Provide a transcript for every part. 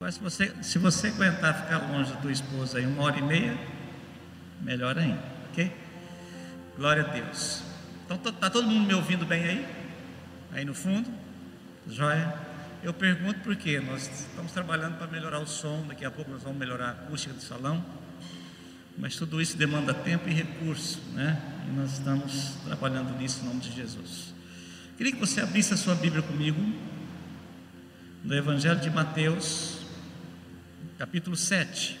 Mas se você, se você aguentar ficar longe da tua esposa aí uma hora e meia, melhor ainda, ok? Glória a Deus. Então está todo mundo me ouvindo bem aí? Aí no fundo? Joia? Eu pergunto por quê? Nós estamos trabalhando para melhorar o som, daqui a pouco nós vamos melhorar a acústica do salão, mas tudo isso demanda tempo e recurso, né? E nós estamos trabalhando nisso em nome de Jesus. Queria que você abrisse a sua Bíblia comigo, no Evangelho de Mateus, capítulo 7.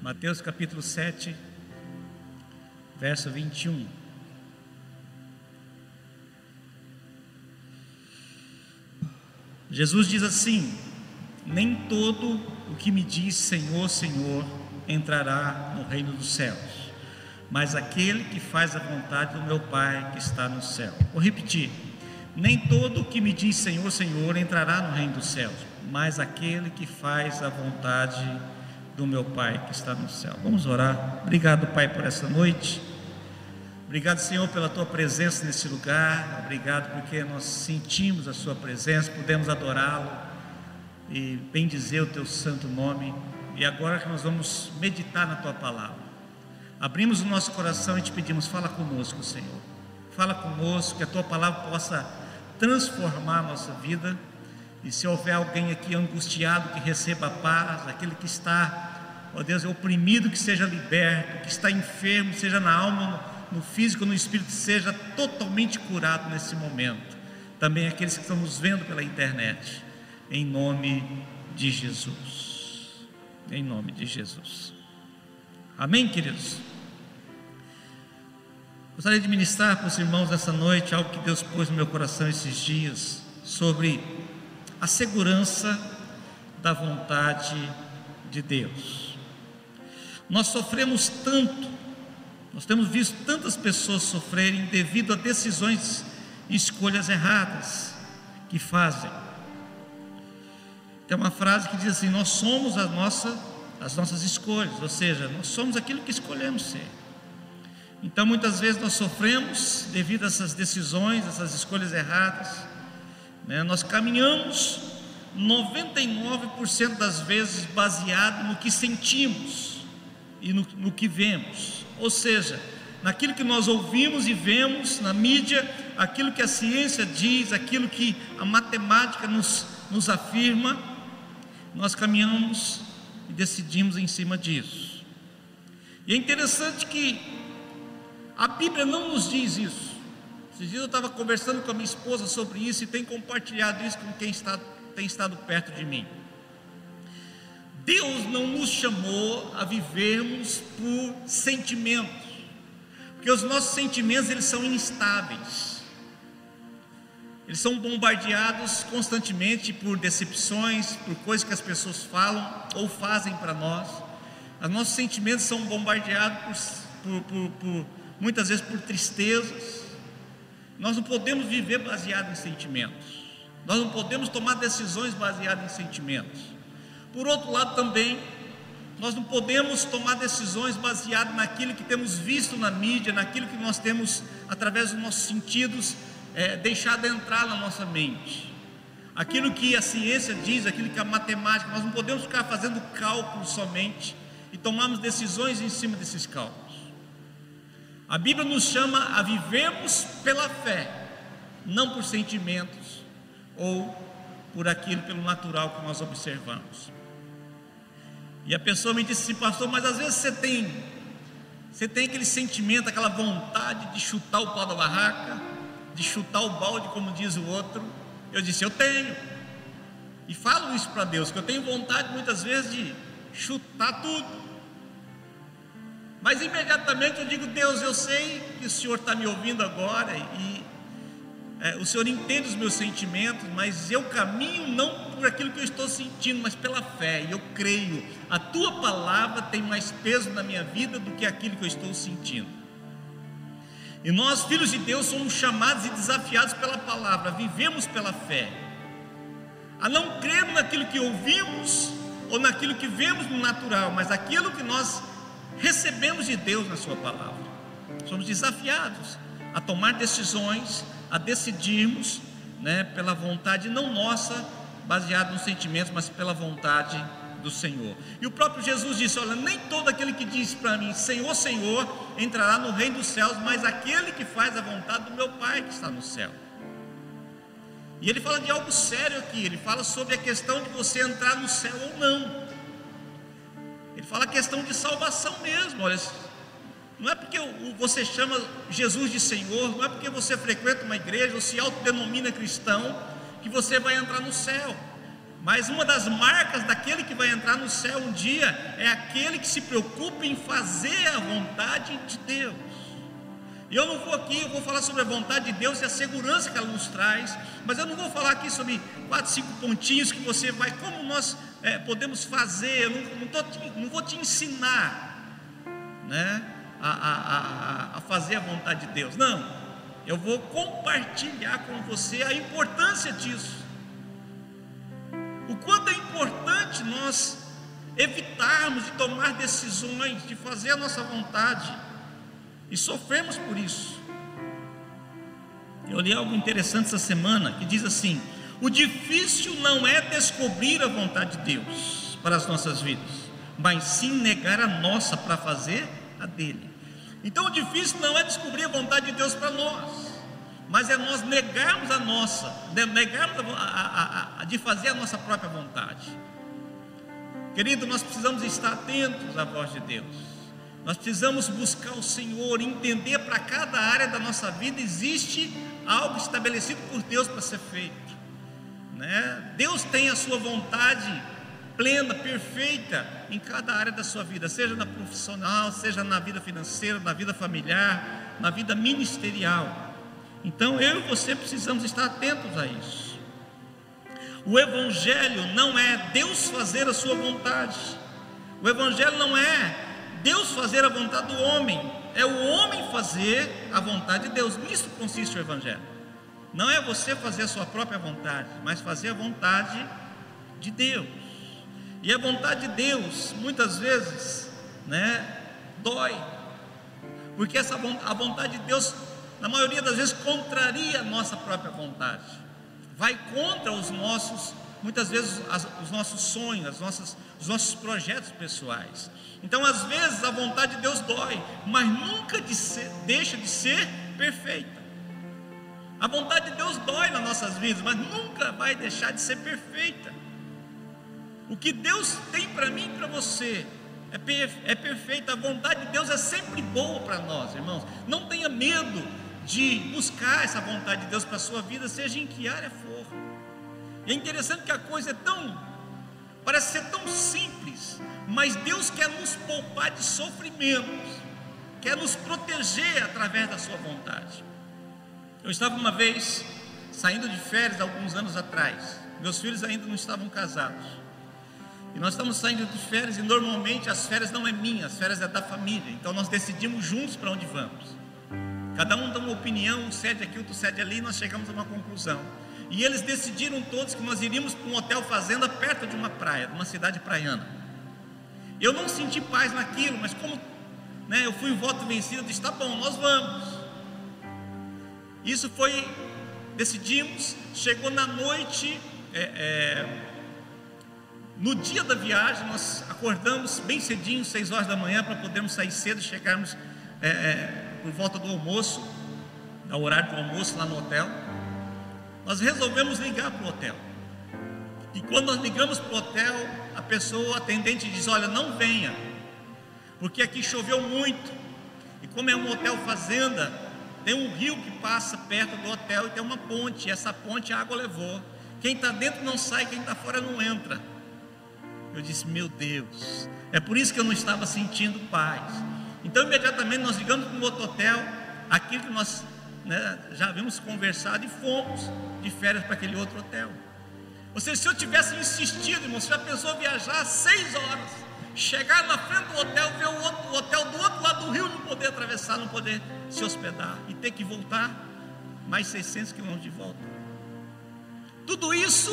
Mateus capítulo 7, verso 21. Jesus diz assim: Nem todo o que me diz Senhor, Senhor entrará no reino dos céus, mas aquele que faz a vontade do meu Pai que está no céu. Vou repetir: Nem todo o que me diz Senhor, Senhor entrará no reino dos céus, mas aquele que faz a vontade do meu Pai que está no céu. Vamos orar. Obrigado, Pai, por essa noite. Obrigado, Senhor, pela tua presença nesse lugar. Obrigado porque nós sentimos a sua presença, podemos adorá-lo e bendizer o teu santo nome. E agora que nós vamos meditar na tua palavra. Abrimos o nosso coração e te pedimos, fala conosco, Senhor. Fala conosco, que a tua palavra possa transformar a nossa vida e se houver alguém aqui angustiado, que receba a paz, aquele que está, ó Deus, oprimido, que seja liberto, que está enfermo, seja na alma, no físico, no espírito, seja totalmente curado nesse momento. Também aqueles que estão nos vendo pela internet, em nome de Jesus. Em nome de Jesus. Amém, queridos? Gostaria de ministrar para os irmãos nessa noite algo que Deus pôs no meu coração esses dias sobre a segurança da vontade de Deus. Nós sofremos tanto, nós temos visto tantas pessoas sofrerem devido a decisões e escolhas erradas que fazem. Tem uma frase que diz assim: Nós somos a nossa, as nossas escolhas, ou seja, nós somos aquilo que escolhemos ser. Então, muitas vezes nós sofremos devido a essas decisões, essas escolhas erradas. Né? Nós caminhamos 99% das vezes baseado no que sentimos e no, no que vemos, ou seja, naquilo que nós ouvimos e vemos na mídia, aquilo que a ciência diz, aquilo que a matemática nos, nos afirma, nós caminhamos e decidimos em cima disso. E é interessante que a Bíblia não nos diz isso. Esses dias eu estava conversando com a minha esposa sobre isso e tem compartilhado isso com quem está, tem estado perto de mim. Deus não nos chamou a vivermos por sentimentos, porque os nossos sentimentos eles são instáveis. Eles são bombardeados constantemente por decepções, por coisas que as pessoas falam ou fazem para nós. Os nossos sentimentos são bombardeados por, por, por, muitas vezes por tristezas, nós não podemos viver baseado em sentimentos. Nós não podemos tomar decisões baseadas em sentimentos. Por outro lado, também, nós não podemos tomar decisões baseadas naquilo que temos visto na mídia, naquilo que nós temos, através dos nossos sentidos, é, deixado entrar na nossa mente. Aquilo que a ciência diz, aquilo que a matemática, nós não podemos ficar fazendo cálculos somente e tomarmos decisões em cima desses cálculos. A Bíblia nos chama a vivermos pela fé, não por sentimentos ou por aquilo pelo natural que nós observamos. E a pessoa me disse assim, pastor, mas às vezes você tem, você tem aquele sentimento, aquela vontade de chutar o pau da barraca, de chutar o balde, como diz o outro. Eu disse, eu tenho. E falo isso para Deus, que eu tenho vontade muitas vezes de chutar tudo. Mas imediatamente eu digo: Deus, eu sei que o Senhor está me ouvindo agora e é, o Senhor entende os meus sentimentos, mas eu caminho não por aquilo que eu estou sentindo, mas pela fé. E eu creio, a tua palavra tem mais peso na minha vida do que aquilo que eu estou sentindo. E nós, filhos de Deus, somos chamados e desafiados pela palavra, vivemos pela fé, a não crer naquilo que ouvimos ou naquilo que vemos no natural, mas aquilo que nós recebemos de Deus na Sua palavra. Somos desafiados a tomar decisões, a decidirmos, né, pela vontade não nossa, baseado nos sentimentos, mas pela vontade do Senhor. E o próprio Jesus disse: Olha, nem todo aquele que diz para mim, Senhor, Senhor, entrará no reino dos céus, mas aquele que faz a vontade do meu Pai que está no céu. E ele fala de algo sério aqui, ele fala sobre a questão de você entrar no céu ou não. Ele fala a questão de salvação mesmo. Olha, não é porque você chama Jesus de Senhor, não é porque você frequenta uma igreja ou se autodenomina cristão, que você vai entrar no céu. Mas uma das marcas daquele que vai entrar no céu um dia é aquele que se preocupa em fazer a vontade de Deus. E eu não vou aqui, eu vou falar sobre a vontade de Deus e a segurança que ela nos traz, mas eu não vou falar aqui sobre quatro, cinco pontinhos que você vai, como nós é, podemos fazer, eu não, não, tô, não, vou te ensinar né, a, a, a, a fazer a vontade de Deus, não, eu vou compartilhar com você a importância disso. O quanto é importante nós evitarmos de tomar decisões, de fazer a nossa vontade, e sofremos por isso. Eu li algo interessante essa semana que diz assim: o difícil não é descobrir a vontade de Deus para as nossas vidas, mas sim negar a nossa para fazer a dele. Então o difícil não é descobrir a vontade de Deus para nós, mas é nós negarmos a nossa, negarmos a, a, a, de fazer a nossa própria vontade. Querido, nós precisamos estar atentos à voz de Deus. Nós precisamos buscar o Senhor, entender para cada área da nossa vida existe algo estabelecido por Deus para ser feito. Né? Deus tem a sua vontade plena, perfeita em cada área da sua vida, seja na profissional, seja na vida financeira, na vida familiar, na vida ministerial. Então eu e você precisamos estar atentos a isso. O Evangelho não é Deus fazer a sua vontade. O Evangelho não é Deus fazer a vontade do homem. É o homem fazer a vontade de Deus. Nisso consiste o Evangelho. Não é você fazer a sua própria vontade, mas fazer a vontade de Deus. E a vontade de Deus, muitas vezes, né, dói. Porque essa a vontade de Deus na maioria das vezes contraria a nossa própria vontade, vai contra os nossos, muitas vezes as, os nossos sonhos, as nossas, os nossos projetos pessoais. Então, às vezes, a vontade de Deus dói, mas nunca de ser, deixa de ser perfeita. A vontade de Deus dói nas nossas vidas, mas nunca vai deixar de ser perfeita. O que Deus tem para mim e para você é, perfe é perfeita. A vontade de Deus é sempre boa para nós, irmãos. Não tenha medo de buscar essa vontade de Deus para a sua vida, seja em que área for. E é interessante que a coisa é tão, parece ser tão simples, mas Deus quer nos poupar de sofrimentos, quer nos proteger através da sua vontade. Eu estava uma vez saindo de férias alguns anos atrás, meus filhos ainda não estavam casados. E nós estamos saindo de férias e normalmente as férias não é minha, as férias é da família. Então nós decidimos juntos para onde vamos. Cada um dá uma opinião, um cede aqui, outro cede ali, e nós chegamos a uma conclusão. E eles decidiram todos que nós iríamos para um hotel fazenda perto de uma praia, de uma cidade praiana. Eu não senti paz naquilo, mas como né, eu fui em voto vencido, disse: tá bom, nós vamos. Isso foi, decidimos, chegou na noite, é, é, no dia da viagem, nós acordamos bem cedinho, seis horas da manhã, para podermos sair cedo e chegarmos. É, é por volta do almoço, ao horário do almoço lá no hotel, nós resolvemos ligar para o hotel. E quando nós ligamos para o hotel, a pessoa, a atendente diz: Olha, não venha, porque aqui choveu muito. E como é um hotel fazenda, tem um rio que passa perto do hotel e tem uma ponte. Essa ponte a água levou. Quem está dentro não sai, quem está fora não entra. Eu disse: Meu Deus, é por isso que eu não estava sentindo paz. Então, imediatamente nós ligamos para um outro hotel, aquilo que nós né, já havíamos conversado e fomos de férias para aquele outro hotel. Ou seja, se eu tivesse insistido, irmão, você já pensou viajar seis horas, chegar na frente do hotel, ver o, outro, o hotel do outro lado do rio, não poder atravessar, não poder se hospedar e ter que voltar mais 600 quilômetros de volta. Tudo isso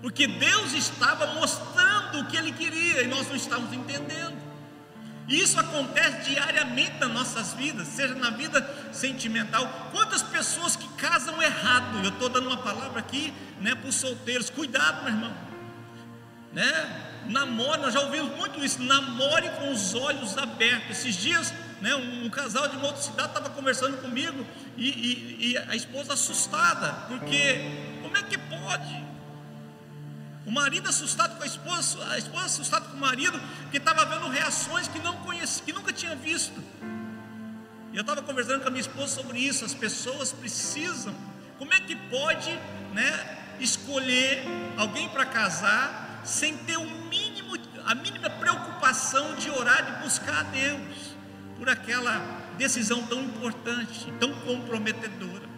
porque Deus estava mostrando o que Ele queria e nós não estávamos entendendo. E isso acontece diariamente nas nossas vidas, seja na vida sentimental. Quantas pessoas que casam errado? Eu estou dando uma palavra aqui né, para os solteiros. Cuidado, meu irmão. Né? Namore, nós já ouvimos muito isso. Namore com os olhos abertos. Esses dias, né, um, um casal de uma outra cidade estava conversando comigo e, e, e a esposa assustada, porque como é que pode? O marido assustado com a esposa, a esposa assustada com o marido, que estava vendo reações que não conhecia, que nunca tinha visto. E eu estava conversando com a minha esposa sobre isso. As pessoas precisam. Como é que pode, né, escolher alguém para casar sem ter o mínimo, a mínima preocupação de orar, de buscar a Deus por aquela decisão tão importante, tão comprometedora?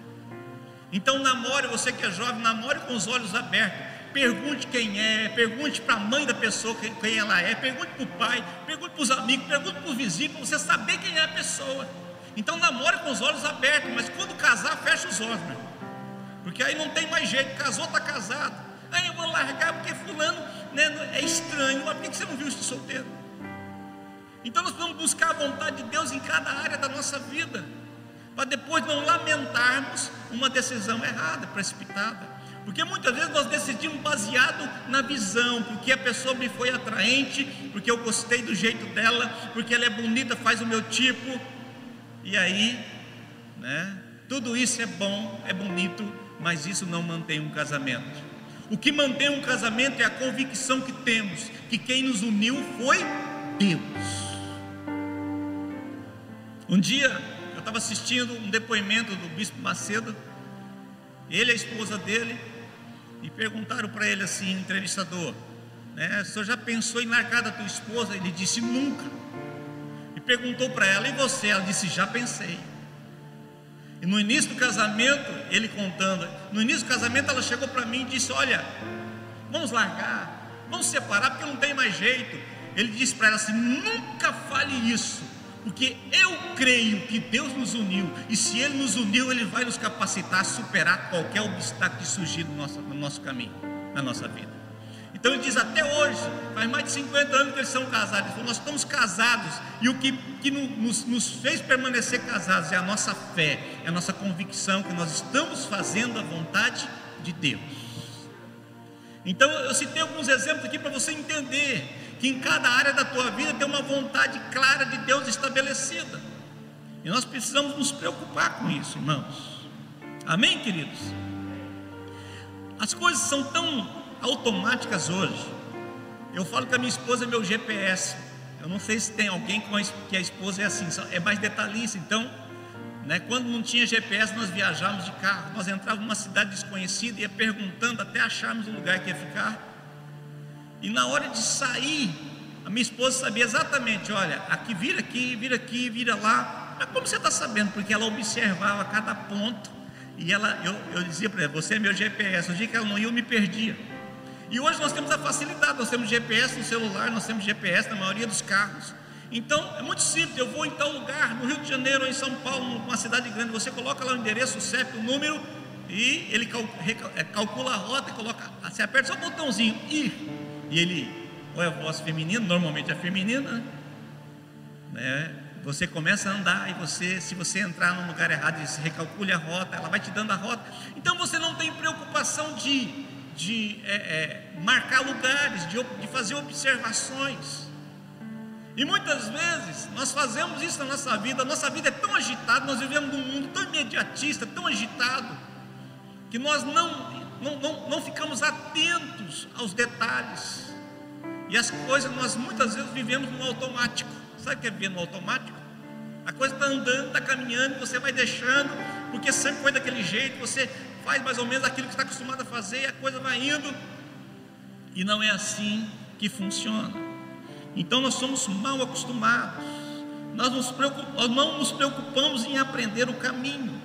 Então namore, você que é jovem, namore com os olhos abertos pergunte quem é, pergunte para a mãe da pessoa quem ela é, pergunte para o pai, pergunte para os amigos, pergunte para os vizinhos, para você saber quem é a pessoa. Então namore com os olhos abertos, mas quando casar, fecha os olhos, meu. Porque aí não tem mais jeito, casou, está casado. Aí eu vou largar porque fulano né, é estranho. Mas por que você não viu isso solteiro? Então nós precisamos buscar a vontade de Deus em cada área da nossa vida, para depois não lamentarmos uma decisão errada, precipitada. Porque muitas vezes nós decidimos baseado na visão, porque a pessoa me foi atraente, porque eu gostei do jeito dela, porque ela é bonita, faz o meu tipo. E aí, né? Tudo isso é bom, é bonito, mas isso não mantém um casamento. O que mantém um casamento é a convicção que temos que quem nos uniu foi Deus. Um dia eu estava assistindo um depoimento do bispo Macedo, ele e a esposa dele, e perguntaram para ele assim, entrevistador, né, o senhor já pensou em largar da tua esposa? Ele disse nunca. E perguntou para ela, e você? Ela disse, já pensei. E no início do casamento, ele contando, no início do casamento ela chegou para mim e disse: Olha, vamos largar, vamos separar porque não tem mais jeito. Ele disse para ela assim: Nunca fale isso, porque eu creio que Deus nos uniu, e se Ele nos uniu, Ele vai nos capacitar a superar qualquer obstáculo que surgir no nosso, no nosso caminho, na nossa vida. Então ele diz: até hoje, faz mais de 50 anos que eles são casados. Ele falou, nós estamos casados, e o que, que nos, nos fez permanecer casados é a nossa fé, é a nossa convicção que nós estamos fazendo a vontade de Deus. Então eu citei alguns exemplos aqui para você entender que em cada área da tua vida tem uma vontade clara de Deus estabelecida. E nós precisamos nos preocupar com isso, irmãos. Amém, queridos? As coisas são tão automáticas hoje. Eu falo que a minha esposa é meu GPS. Eu não sei se tem alguém que a esposa é assim, é mais detalhista. Então, né, quando não tinha GPS, nós viajávamos de carro. Nós entrávamos numa cidade desconhecida e ia perguntando até acharmos o lugar que ia ficar. E na hora de sair, a minha esposa sabia exatamente: olha, aqui vira aqui, vira aqui, vira lá. Mas como você está sabendo? Porque ela observava cada ponto e ela, eu, eu dizia para ela: você é meu GPS. O dia que ela não ia, eu me perdia. E hoje nós temos a facilidade: nós temos GPS no celular, nós temos GPS na maioria dos carros. Então é muito simples. Eu vou em tal lugar, no Rio de Janeiro ou em São Paulo, numa cidade grande. Você coloca lá o endereço, o CEP, o número e ele é, calcula a rota e coloca. Você aperta só o botãozinho ir e ele, ou é voz feminina, normalmente é feminina, né? Você começa a andar e você, se você entrar num lugar errado, você recalcule a rota, ela vai te dando a rota. Então você não tem preocupação de, de é, é, marcar lugares, de, de fazer observações. E muitas vezes nós fazemos isso na nossa vida, a nossa vida é tão agitada, nós vivemos num mundo tão imediatista, tão agitado, que nós não não, não, não ficamos atentos aos detalhes. E as coisas nós muitas vezes vivemos no automático. Sabe o que é viver no automático? A coisa está andando, está caminhando, você vai deixando, porque sempre foi daquele jeito, você faz mais ou menos aquilo que está acostumado a fazer, e a coisa vai indo. E não é assim que funciona. Então nós somos mal acostumados. Nós, nos nós não nos preocupamos em aprender o caminho.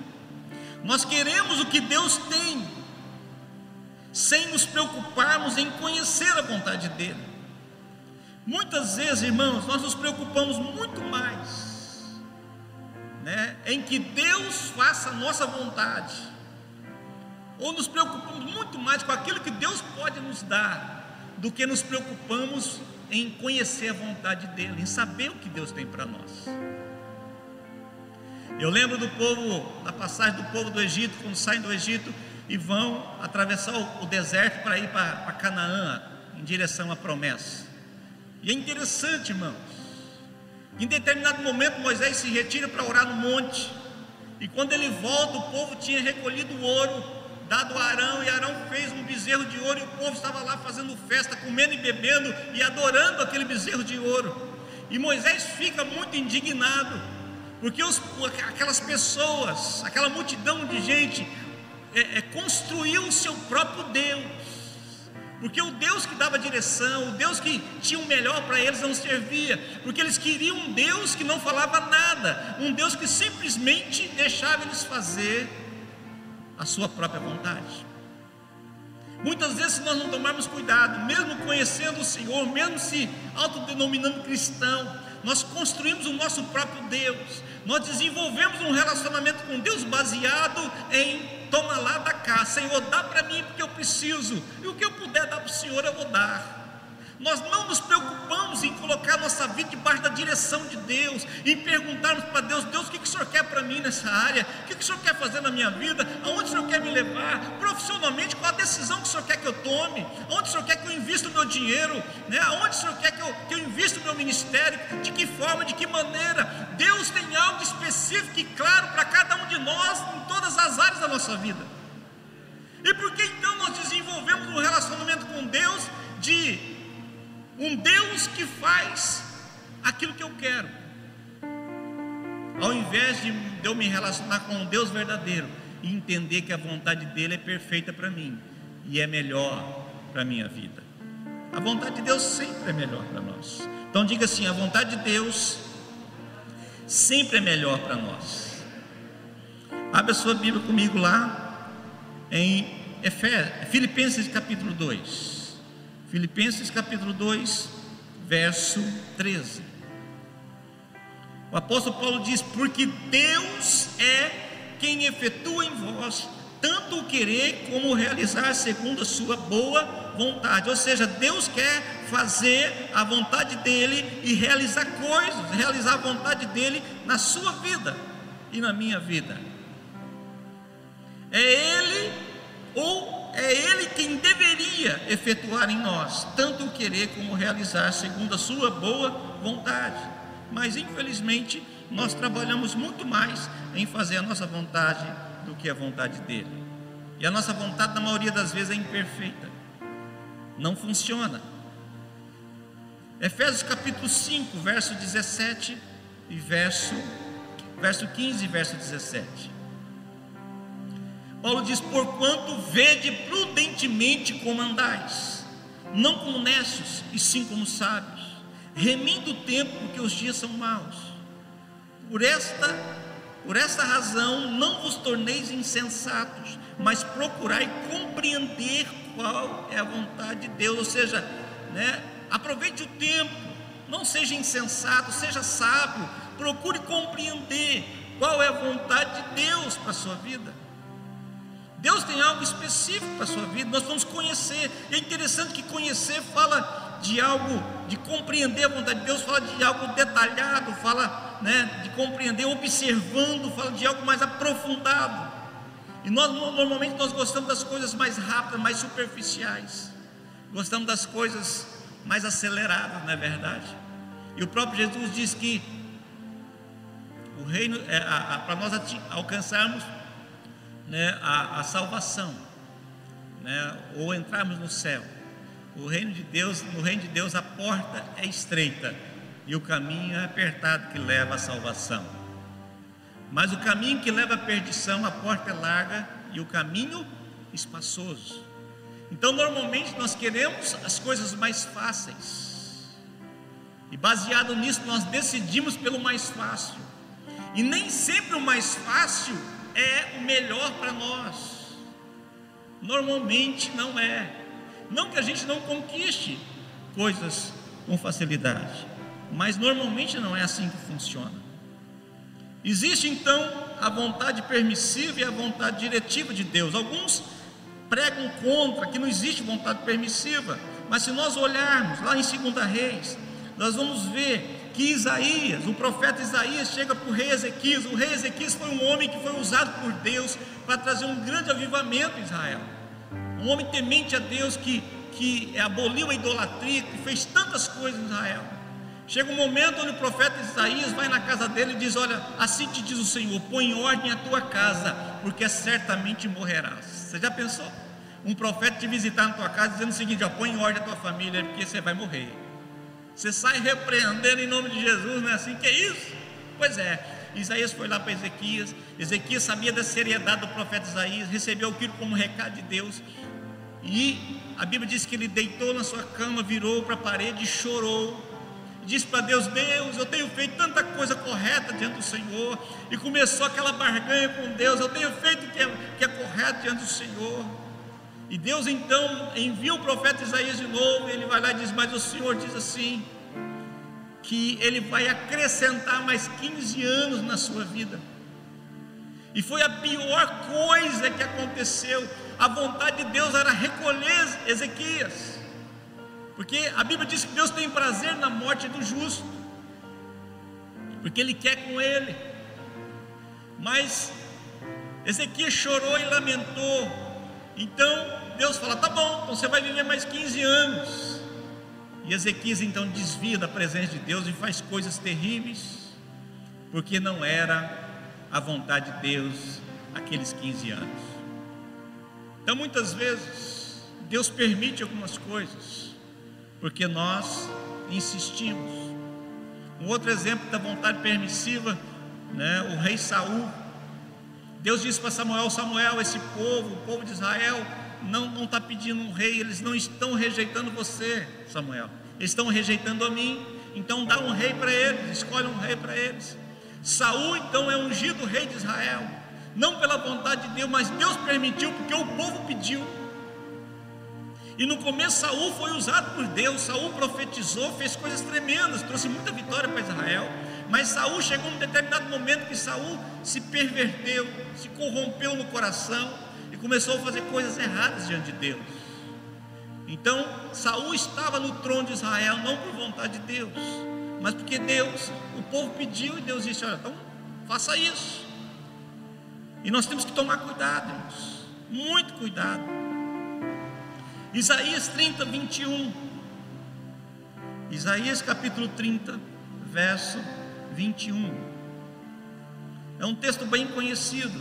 Nós queremos o que Deus tem, sem nos preocuparmos em conhecer a vontade dEle. Muitas vezes, irmãos, nós nos preocupamos muito mais né, em que Deus faça a nossa vontade, ou nos preocupamos muito mais com aquilo que Deus pode nos dar, do que nos preocupamos em conhecer a vontade dEle, em saber o que Deus tem para nós. Eu lembro do povo, da passagem do povo do Egito, quando saem do Egito e vão atravessar o, deserto para ir para, Canaã, em direção à promessa. E é interessante, irmãos. Em determinado momento, Moisés se retira para orar no monte. E quando ele volta, o povo tinha recolhido o ouro dado a Arão, e Arão fez um bezerro de ouro, e o povo estava lá fazendo festa, comendo e bebendo e adorando aquele bezerro de ouro. E Moisés fica muito indignado, porque os, aquelas pessoas, aquela multidão de gente, é, é, construiu o seu próprio Deus, porque o Deus que dava direção, o Deus que tinha o melhor para eles não servia, porque eles queriam um Deus que não falava nada, um Deus que simplesmente deixava eles fazer a sua própria vontade. Muitas vezes, se nós não tomarmos cuidado, mesmo conhecendo o Senhor, mesmo se autodenominando cristão, nós construímos o nosso próprio Deus, nós desenvolvemos um relacionamento com Deus baseado em toma lá da cá, Senhor, dá para mim porque eu preciso, e o que eu puder dar para o Senhor eu vou dar. Nós não nos preocupamos em colocar nossa vida debaixo da direção de Deus, em perguntarmos para Deus: Deus, o que, que o Senhor quer para mim nessa área? O que, que o Senhor quer fazer na minha vida? Aonde o Senhor quer me levar? Profissionalmente, qual a decisão que o Senhor quer que eu tome? Aonde o Senhor quer que eu invista o meu dinheiro? Né? Aonde o Senhor quer que eu, que eu invista o meu ministério? De que forma, de que maneira? Deus tem algo específico e claro para cada um de nós em todas as áreas da nossa vida. E por que então nós desenvolvemos um relacionamento com Deus de um Deus que faz aquilo que eu quero. Ao invés de eu me relacionar com um Deus verdadeiro e entender que a vontade dele é perfeita para mim e é melhor para a minha vida. A vontade de Deus sempre é melhor para nós. Então diga assim: a vontade de Deus sempre é melhor para nós. Abra sua Bíblia comigo lá em Filipenses capítulo 2. Filipenses capítulo 2, verso 13. O apóstolo Paulo diz: Porque Deus é quem efetua em vós tanto o querer como o realizar segundo a sua boa vontade. Ou seja, Deus quer fazer a vontade dele e realizar coisas, realizar a vontade dele na sua vida e na minha vida. É Ele ou é Ele quem deveria efetuar em nós, tanto o querer como o realizar, segundo a Sua boa vontade. Mas, infelizmente, nós trabalhamos muito mais em fazer a nossa vontade do que a vontade dEle. E a nossa vontade, na maioria das vezes, é imperfeita, não funciona. Efésios capítulo 5, verso 17 e verso, verso 15 e verso 17. Paulo diz: Porquanto vede prudentemente como andais, não como necios, e sim como sábios, remindo o tempo, porque os dias são maus. Por esta, por esta razão, não vos torneis insensatos, mas procurai compreender qual é a vontade de Deus. Ou seja, né, aproveite o tempo, não seja insensato, seja sábio, procure compreender qual é a vontade de Deus para a sua vida. Deus tem algo específico para a sua vida, nós vamos conhecer. E é interessante que conhecer fala de algo, de compreender a vontade de Deus, fala de algo detalhado, fala né, de compreender, observando, fala de algo mais aprofundado. E nós normalmente nós gostamos das coisas mais rápidas, mais superficiais. Gostamos das coisas mais aceleradas, não é verdade? E o próprio Jesus diz que o reino, é, para nós alcançarmos né, a, a salvação, né, ou entrarmos no céu. O reino de Deus, no reino de Deus a porta é estreita e o caminho é apertado que leva à salvação. Mas o caminho que leva à perdição, a porta é larga e o caminho espaçoso. Então, normalmente nós queremos as coisas mais fáceis. E baseado nisso, nós decidimos pelo mais fácil. E nem sempre o mais fácil é o melhor para nós. Normalmente não é. Não que a gente não conquiste coisas com facilidade, mas normalmente não é assim que funciona. Existe então a vontade permissiva e a vontade diretiva de Deus. Alguns pregam contra que não existe vontade permissiva, Mas se nós olharmos lá em 2 Reis, nós vamos ver que Isaías, o profeta Isaías, chega para o rei Ezequias. O rei Ezequias foi um homem que foi usado por Deus para trazer um grande avivamento em Israel. Um homem temente a Deus que, que aboliu a idolatria, que fez tantas coisas em Israel. Chega um momento onde o profeta Isaías vai na casa dele e diz: Olha, assim te diz o Senhor, põe em ordem a tua casa, porque certamente morrerás. Você já pensou? Um profeta te visitar na tua casa dizendo o seguinte: ó, põe em ordem a tua família, porque você vai morrer. Você sai repreendendo em nome de Jesus, não é assim? Que é isso? Pois é, Isaías foi lá para Ezequias, Ezequias sabia da seriedade do profeta Isaías, recebeu aquilo como recado de Deus, e a Bíblia diz que ele deitou na sua cama, virou para a parede e chorou, disse para Deus: Deus, eu tenho feito tanta coisa correta diante do Senhor, e começou aquela barganha com Deus: eu tenho feito o que é, que é correto diante do Senhor. E Deus então envia o profeta Isaías de novo, e ele vai lá e diz: Mas o Senhor diz assim: que ele vai acrescentar mais 15 anos na sua vida. E foi a pior coisa que aconteceu. A vontade de Deus era recolher Ezequias. Porque a Bíblia diz que Deus tem prazer na morte do justo, porque Ele quer com ele. Mas Ezequias chorou e lamentou. Então Deus fala: tá bom, então você vai viver mais 15 anos. E Ezequias então desvia da presença de Deus e faz coisas terríveis, porque não era a vontade de Deus aqueles 15 anos. Então muitas vezes Deus permite algumas coisas porque nós insistimos. Um outro exemplo da vontade permissiva, né, o rei Saul. Deus disse para Samuel: Samuel, esse povo, o povo de Israel, não está pedindo um rei, eles não estão rejeitando você, Samuel, eles estão rejeitando a mim. Então dá um rei para eles, escolhe um rei para eles. Saul então é ungido rei de Israel, não pela vontade de Deus, mas Deus permitiu porque o povo pediu. E no começo Saul foi usado por Deus, Saul profetizou, fez coisas tremendas, trouxe muita vitória para Israel. Mas Saul chegou num determinado momento que Saul se perverteu, se corrompeu no coração e começou a fazer coisas erradas diante de Deus. Então, Saul estava no trono de Israel não por vontade de Deus, mas porque Deus, o povo pediu e Deus disse: "Olha, então faça isso". E nós temos que tomar cuidado, irmãos. Muito cuidado. Isaías 30, 21. Isaías capítulo 30, verso 21. É um texto bem conhecido,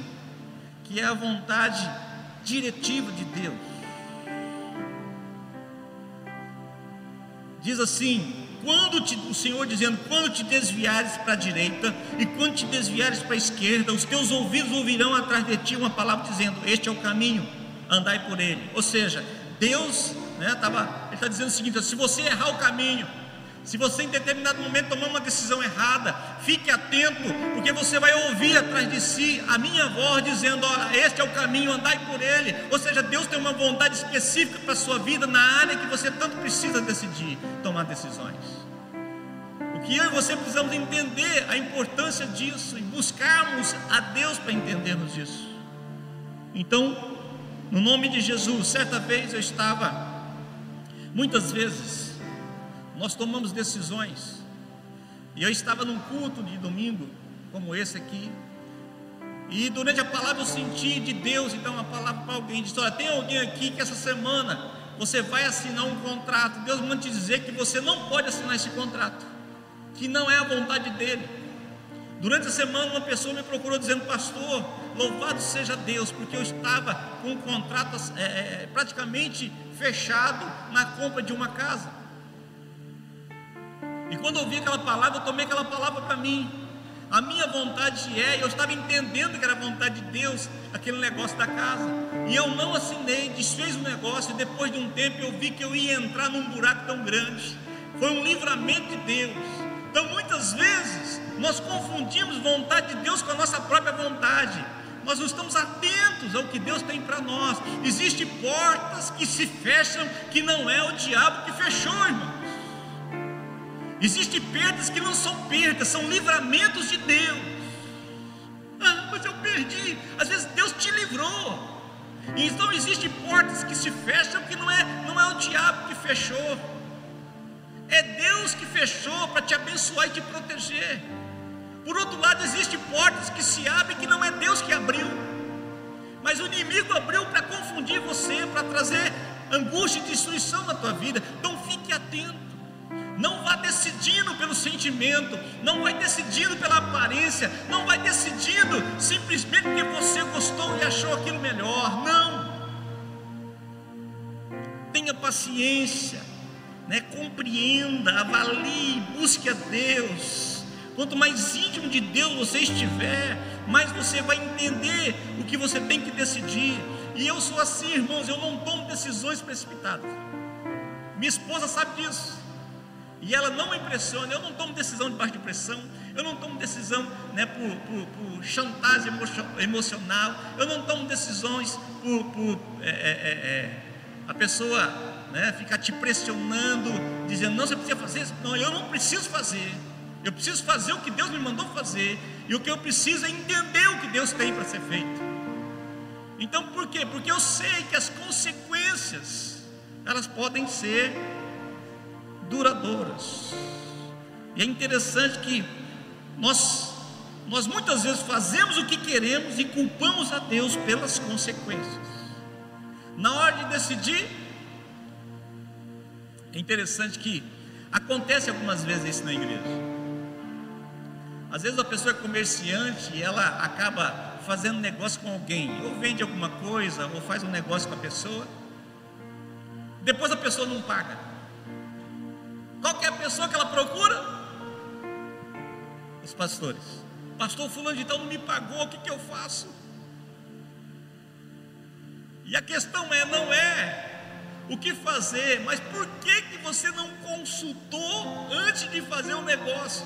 que é a vontade diretiva de Deus. Diz assim: quando te, o Senhor dizendo, quando te desviares para a direita e quando te desviares para a esquerda, os teus ouvidos ouvirão atrás de ti uma palavra dizendo: Este é o caminho, andai por ele. Ou seja, Deus, né, tava, ele está dizendo o seguinte: se você errar o caminho, se você em determinado momento tomar uma decisão errada, fique atento, porque você vai ouvir atrás de si a minha voz dizendo: Olha, este é o caminho, andai por ele. Ou seja, Deus tem uma vontade específica para a sua vida na área que você tanto precisa decidir, tomar decisões. O que eu e você precisamos entender a importância disso e buscarmos a Deus para entendermos isso. Então, no nome de Jesus, certa vez eu estava, muitas vezes, nós tomamos decisões, e eu estava num culto de domingo, como esse aqui, e durante a palavra eu senti de Deus, então uma palavra para alguém, disse: Olha, tem alguém aqui que essa semana você vai assinar um contrato. Deus manda te dizer que você não pode assinar esse contrato, que não é a vontade dele. Durante a semana, uma pessoa me procurou dizendo: Pastor, louvado seja Deus, porque eu estava com um contrato é, praticamente fechado na compra de uma casa. E quando ouvi aquela palavra, eu tomei aquela palavra para mim. A minha vontade é, eu estava entendendo que era a vontade de Deus, aquele negócio da casa. E eu não assinei, desfez o negócio, e depois de um tempo eu vi que eu ia entrar num buraco tão grande. Foi um livramento de Deus. Então muitas vezes nós confundimos vontade de Deus com a nossa própria vontade. Nós não estamos atentos ao que Deus tem para nós. Existem portas que se fecham, que não é o diabo que fechou, irmãos. Existem perdas que não são perdas, são livramentos de Deus. Ah, mas eu perdi. Às vezes Deus te livrou. Então existem portas que se fecham que não é, não é o diabo que fechou. É Deus que fechou para te abençoar e te proteger. Por outro lado, existem portas que se abrem que não é Deus que abriu. Mas o inimigo abriu para confundir você, para trazer angústia e destruição na tua vida. Então fique atento. Não vá decidindo pelo sentimento, não vai decidindo pela aparência, não vai decidindo simplesmente porque você gostou e achou aquilo melhor. Não. Tenha paciência, né? compreenda, avalie, busque a Deus. Quanto mais íntimo de Deus você estiver, mais você vai entender o que você tem que decidir. E eu sou assim, irmãos, eu não tomo decisões precipitadas. Minha esposa sabe disso. E ela não me impressiona, eu não tomo decisão debaixo de pressão, eu não tomo decisão né, por, por, por chantagem emocional, eu não tomo decisões por, por é, é, é, é, a pessoa né, ficar te pressionando, dizendo, não, você precisa fazer isso. Não, eu não preciso fazer. Eu preciso fazer o que Deus me mandou fazer. E o que eu preciso é entender o que Deus tem para ser feito. Então por quê? Porque eu sei que as consequências elas podem ser duradouras. E é interessante que nós nós muitas vezes fazemos o que queremos e culpamos a Deus pelas consequências. Na hora de decidir, é interessante que acontece algumas vezes isso na igreja. Às vezes a pessoa é comerciante e ela acaba fazendo negócio com alguém, ou vende alguma coisa, ou faz um negócio com a pessoa. Depois a pessoa não paga. Qualquer pessoa que ela procura, os pastores. Pastor fulano de tal não me pagou, o que, que eu faço? E a questão é, não é o que fazer, mas por que, que você não consultou antes de fazer o um negócio?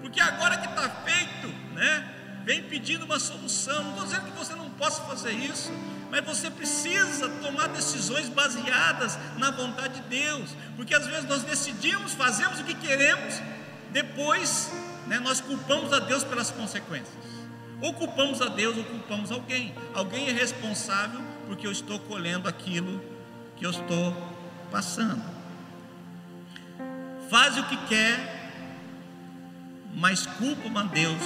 Porque agora que está feito, né? Vem pedindo uma solução. Não estou dizendo que você não possa fazer isso, mas você precisa tomar decisões baseadas na vontade de Deus, porque às vezes nós decidimos, fazemos o que queremos, depois né, nós culpamos a Deus pelas consequências. Ou culpamos a Deus ou culpamos alguém. Alguém é responsável porque eu estou colhendo aquilo que eu estou passando. Faz o que quer, mas culpa a Deus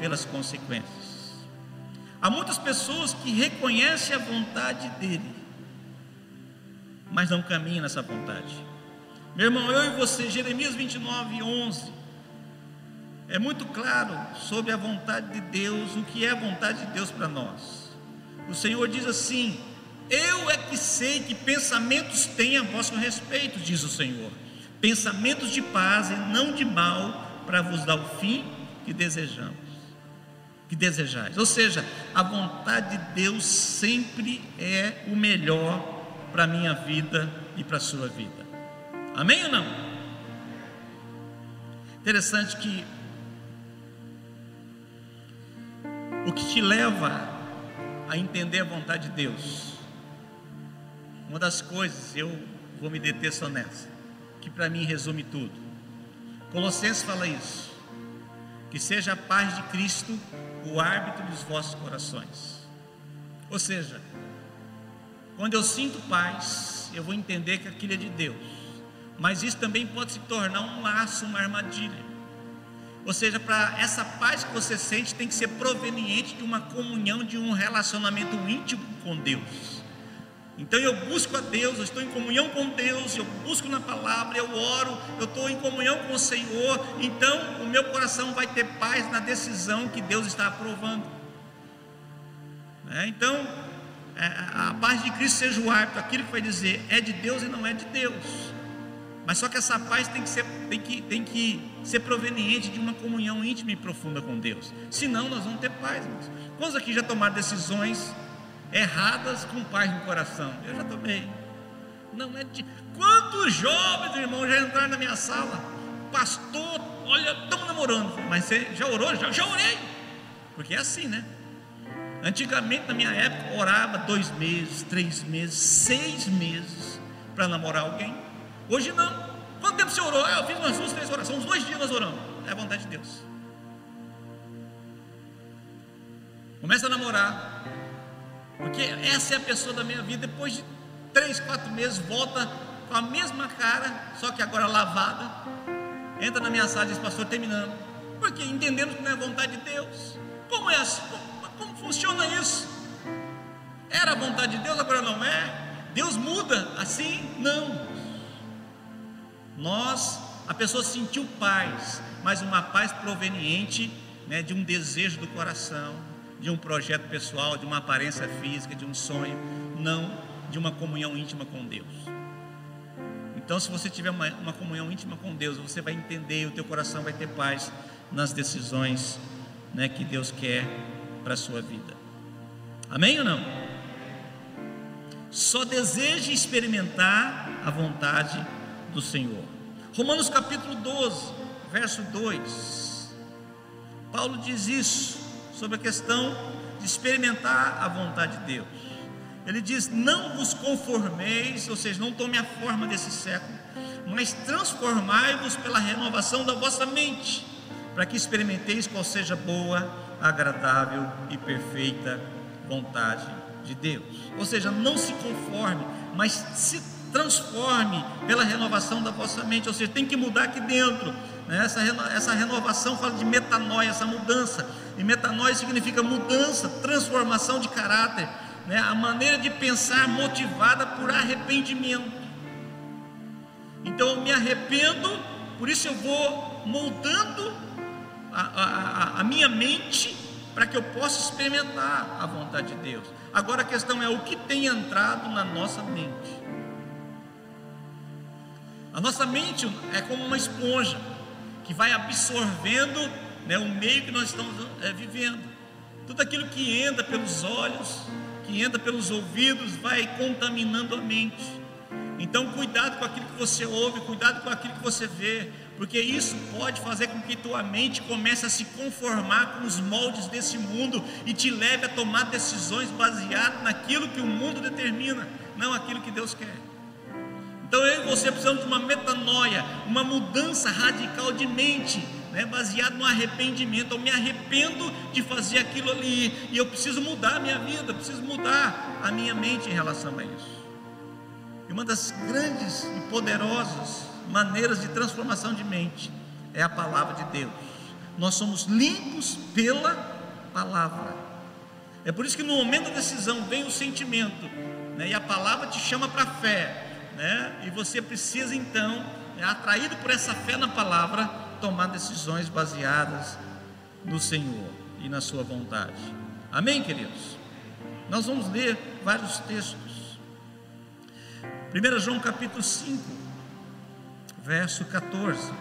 pelas consequências. Há muitas pessoas que reconhecem a vontade dele, mas não caminham nessa vontade. Meu irmão, eu e você, Jeremias 29, 11, é muito claro sobre a vontade de Deus, o que é a vontade de Deus para nós. O Senhor diz assim: Eu é que sei que pensamentos têm a vosso respeito, diz o Senhor, pensamentos de paz e não de mal, para vos dar o fim que desejamos que desejais. Ou seja, a vontade de Deus sempre é o melhor para a minha vida e para a sua vida. Amém ou não? Interessante que o que te leva a entender a vontade de Deus, uma das coisas, eu vou me deter só nessa, que para mim resume tudo. Colossenses fala isso. Que seja a paz de Cristo o árbitro dos vossos corações. Ou seja, quando eu sinto paz, eu vou entender que aquilo é de Deus. Mas isso também pode se tornar um laço, uma armadilha. Ou seja, para essa paz que você sente tem que ser proveniente de uma comunhão, de um relacionamento íntimo com Deus. Então eu busco a Deus, eu estou em comunhão com Deus, eu busco na palavra, eu oro, eu estou em comunhão com o Senhor. Então o meu coração vai ter paz na decisão que Deus está aprovando. É, então é, a paz de Cristo seja o árbitro, aquilo que vai dizer é de Deus e não é de Deus. Mas só que essa paz tem que ser, tem que, tem que ser proveniente de uma comunhão íntima e profunda com Deus. Senão nós vamos ter paz. Quantos aqui já tomaram decisões erradas com paz no coração. Eu já tomei. Não é de. Quantos jovens, irmãos, já entraram na minha sala? Pastor, olha, estamos namorando. Mas você já orou? Já, já orei. Porque é assim, né? Antigamente, na minha época, orava dois meses, três meses, seis meses para namorar alguém. Hoje não. Quanto tempo você orou? Ah, eu fiz umas duas, três orações. Uns dois dias nós oramos. É a vontade de Deus. Começa a namorar. Porque essa é a pessoa da minha vida. Depois de três, quatro meses, volta com a mesma cara, só que agora lavada. Entra na minha sala e diz, pastor, terminando. Porque entendendo que não é vontade de Deus. Como é assim? Como, como funciona isso? Era a vontade de Deus, agora não é? Deus muda assim? Não. Nós, a pessoa sentiu paz, mas uma paz proveniente né, de um desejo do coração, de um projeto pessoal, de uma aparência física, de um sonho, não de uma comunhão íntima com Deus. Então, se você tiver uma, uma comunhão íntima com Deus, você vai entender, o teu coração vai ter paz nas decisões né, que Deus quer para a sua vida. Amém ou não? Só deseje experimentar a vontade do Senhor. Romanos capítulo 12, verso 2. Paulo diz isso sobre a questão de experimentar a vontade de Deus. Ele diz: Não vos conformeis, ou seja, não tome a forma desse século, mas transformai-vos pela renovação da vossa mente, para que experimenteis qual seja boa, agradável e perfeita vontade de Deus. Ou seja, não se conforme, mas se transforme pela renovação da vossa mente, ou seja, tem que mudar aqui dentro. Né? Essa, essa renovação fala de metanoia, essa mudança, e metanoia significa mudança, transformação de caráter, né? a maneira de pensar motivada por arrependimento. Então eu me arrependo, por isso eu vou moldando a, a, a minha mente para que eu possa experimentar a vontade de Deus. Agora a questão é o que tem entrado na nossa mente. A nossa mente é como uma esponja que vai absorvendo né, o meio que nós estamos é, vivendo. Tudo aquilo que entra pelos olhos, que entra pelos ouvidos, vai contaminando a mente. Então, cuidado com aquilo que você ouve, cuidado com aquilo que você vê, porque isso pode fazer com que tua mente comece a se conformar com os moldes desse mundo e te leve a tomar decisões baseadas naquilo que o mundo determina, não aquilo que Deus quer. Então eu e você precisamos de uma metanoia, uma mudança radical de mente, né, baseado no arrependimento. Eu me arrependo de fazer aquilo ali e eu preciso mudar a minha vida, preciso mudar a minha mente em relação a isso. E uma das grandes e poderosas maneiras de transformação de mente é a palavra de Deus. Nós somos limpos pela palavra. É por isso que no momento da decisão vem o sentimento, né, e a palavra te chama para a fé né? E você precisa então, né, atraído por essa fé na palavra, tomar decisões baseadas no Senhor e na Sua vontade. Amém, queridos? Nós vamos ler vários textos. 1 João capítulo 5, verso 14.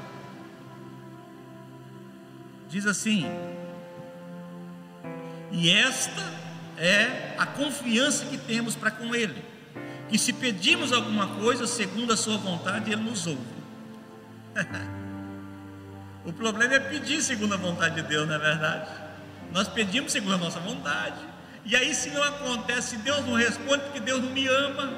Diz assim: E esta é a confiança que temos para com Ele que se pedimos alguma coisa segundo a sua vontade, Ele nos ouve. o problema é pedir segundo a vontade de Deus, não é verdade? Nós pedimos segundo a nossa vontade. E aí, se não acontece, Deus não responde, porque Deus não me ama.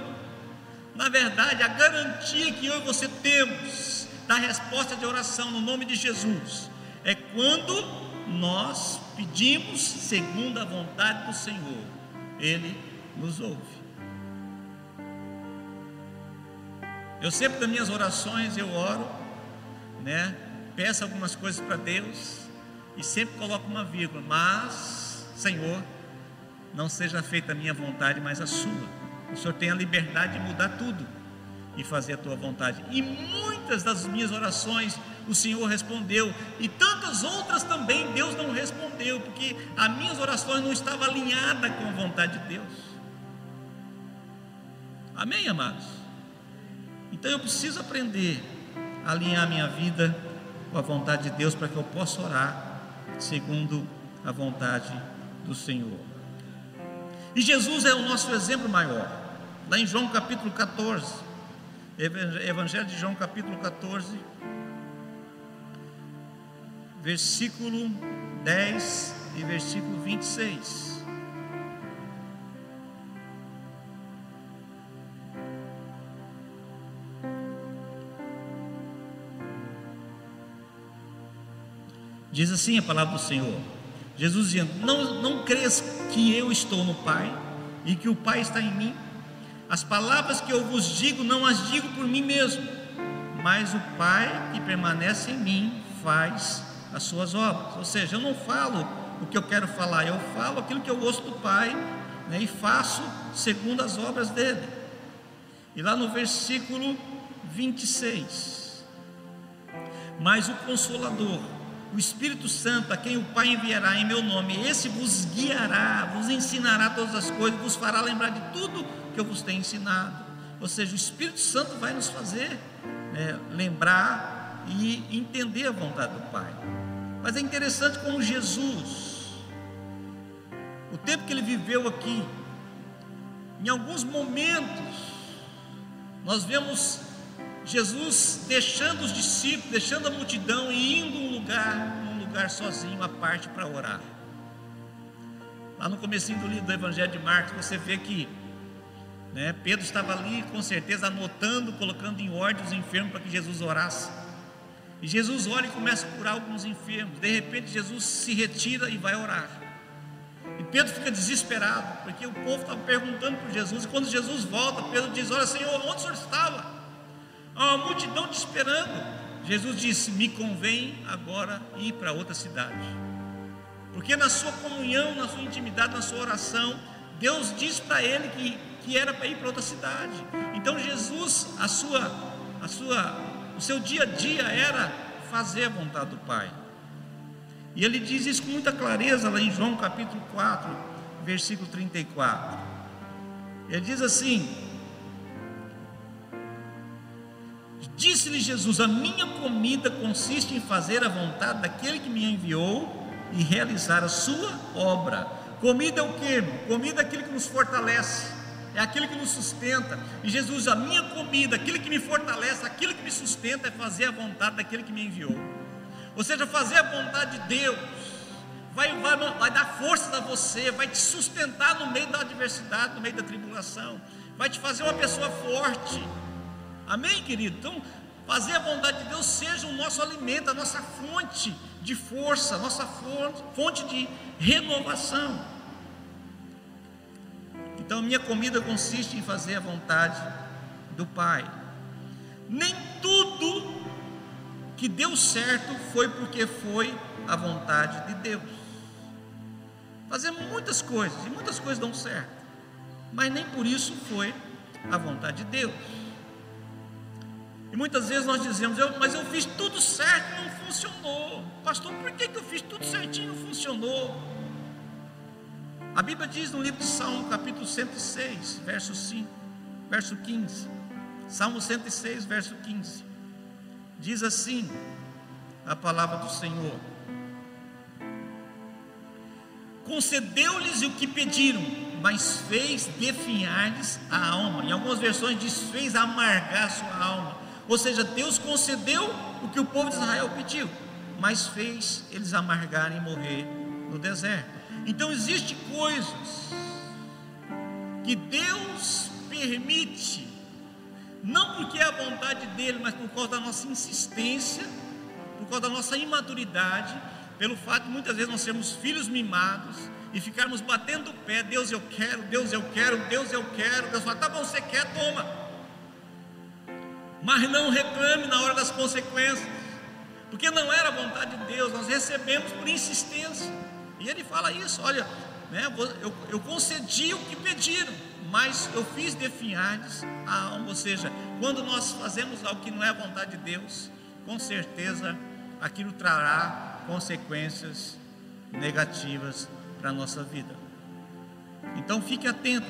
Na verdade, a garantia que eu e você temos da resposta de oração no nome de Jesus é quando nós pedimos segundo a vontade do Senhor, Ele nos ouve. Eu sempre nas minhas orações eu oro, né? Peço algumas coisas para Deus e sempre coloco uma vírgula, mas Senhor, não seja feita a minha vontade, mas a sua. O Senhor tem a liberdade de mudar tudo e fazer a tua vontade. E muitas das minhas orações o Senhor respondeu, e tantas outras também Deus não respondeu, porque as minhas orações não estavam alinhadas com a vontade de Deus. Amém, amados? Então eu preciso aprender a alinhar a minha vida com a vontade de Deus para que eu possa orar segundo a vontade do Senhor. E Jesus é o nosso exemplo maior. Lá em João capítulo 14, Evangelho de João capítulo 14, versículo 10 e versículo 26. Diz assim a palavra do Senhor. Jesus dizendo: Não, não crês que eu estou no Pai e que o Pai está em mim. As palavras que eu vos digo, não as digo por mim mesmo, mas o Pai que permanece em mim faz as suas obras. Ou seja, eu não falo o que eu quero falar, eu falo aquilo que eu ouço do Pai né, e faço segundo as obras dele. E lá no versículo 26, mas o Consolador, o Espírito Santo, a quem o Pai enviará em meu nome, esse vos guiará, vos ensinará todas as coisas, vos fará lembrar de tudo que eu vos tenho ensinado. Ou seja, o Espírito Santo vai nos fazer né, lembrar e entender a vontade do Pai. Mas é interessante como Jesus, o tempo que ele viveu aqui, em alguns momentos, nós vemos Jesus deixando os discípulos, deixando a multidão e indo um lugar, um lugar sozinho à parte para orar. Lá no comecinho do livro do Evangelho de Marcos, você vê que né, Pedro estava ali, com certeza, anotando, colocando em ordem os enfermos para que Jesus orasse. E Jesus olha e começa a curar alguns enfermos. De repente, Jesus se retira e vai orar. E Pedro fica desesperado, porque o povo estava perguntando por Jesus. E quando Jesus volta, Pedro diz: Olha, Senhor, onde o senhor estava? Há uma multidão te esperando. Jesus disse: Me convém agora ir para outra cidade. Porque na sua comunhão, na sua intimidade, na sua oração, Deus diz para ele que, que era para ir para outra cidade. Então Jesus, a sua, a sua o seu dia a dia era fazer a vontade do Pai. E ele diz isso com muita clareza lá em João capítulo 4, versículo 34. Ele diz assim: Disse-lhe Jesus: A minha comida consiste em fazer a vontade daquele que me enviou e realizar a sua obra. Comida é o que? Comida é aquilo que nos fortalece é aquilo que nos sustenta. E Jesus, a minha comida, aquilo que me fortalece, aquilo que me sustenta é fazer a vontade daquele que me enviou. Ou seja, fazer a vontade de Deus vai, vai, vai dar força a você, vai te sustentar no meio da adversidade, no meio da tribulação, vai te fazer uma pessoa forte. Amém, querido? Então, fazer a vontade de Deus seja o nosso alimento, a nossa fonte de força, nossa fonte de renovação. Então, minha comida consiste em fazer a vontade do Pai. Nem tudo que deu certo foi porque foi a vontade de Deus. Fazemos muitas coisas, e muitas coisas dão certo, mas nem por isso foi a vontade de Deus. E muitas vezes nós dizemos, eu, mas eu fiz tudo certo e não funcionou. Pastor, por que, que eu fiz tudo certinho e não funcionou? A Bíblia diz no livro de Salmo, capítulo 106, verso 5, verso 15. Salmo 106, verso 15. Diz assim a palavra do Senhor: Concedeu-lhes o que pediram, mas fez definhar-lhes a alma. Em algumas versões diz fez amargar sua alma. Ou seja, Deus concedeu o que o povo de Israel pediu, mas fez eles amargarem e morrer no deserto. Então existem coisas que Deus permite, não porque é a vontade dele, mas por causa da nossa insistência, por causa da nossa imaturidade, pelo fato de muitas vezes nós sermos filhos mimados e ficarmos batendo o pé, Deus eu quero, Deus eu quero, Deus eu quero, Deus fala, tá bom, você quer, toma. Mas não reclame na hora das consequências, porque não era a vontade de Deus, nós recebemos por insistência. E ele fala isso: olha, né, eu, eu concedi o que pediram, mas eu fiz definhar-lhes a alma. Ou seja, quando nós fazemos algo que não é a vontade de Deus, com certeza aquilo trará consequências negativas para a nossa vida. Então fique atento,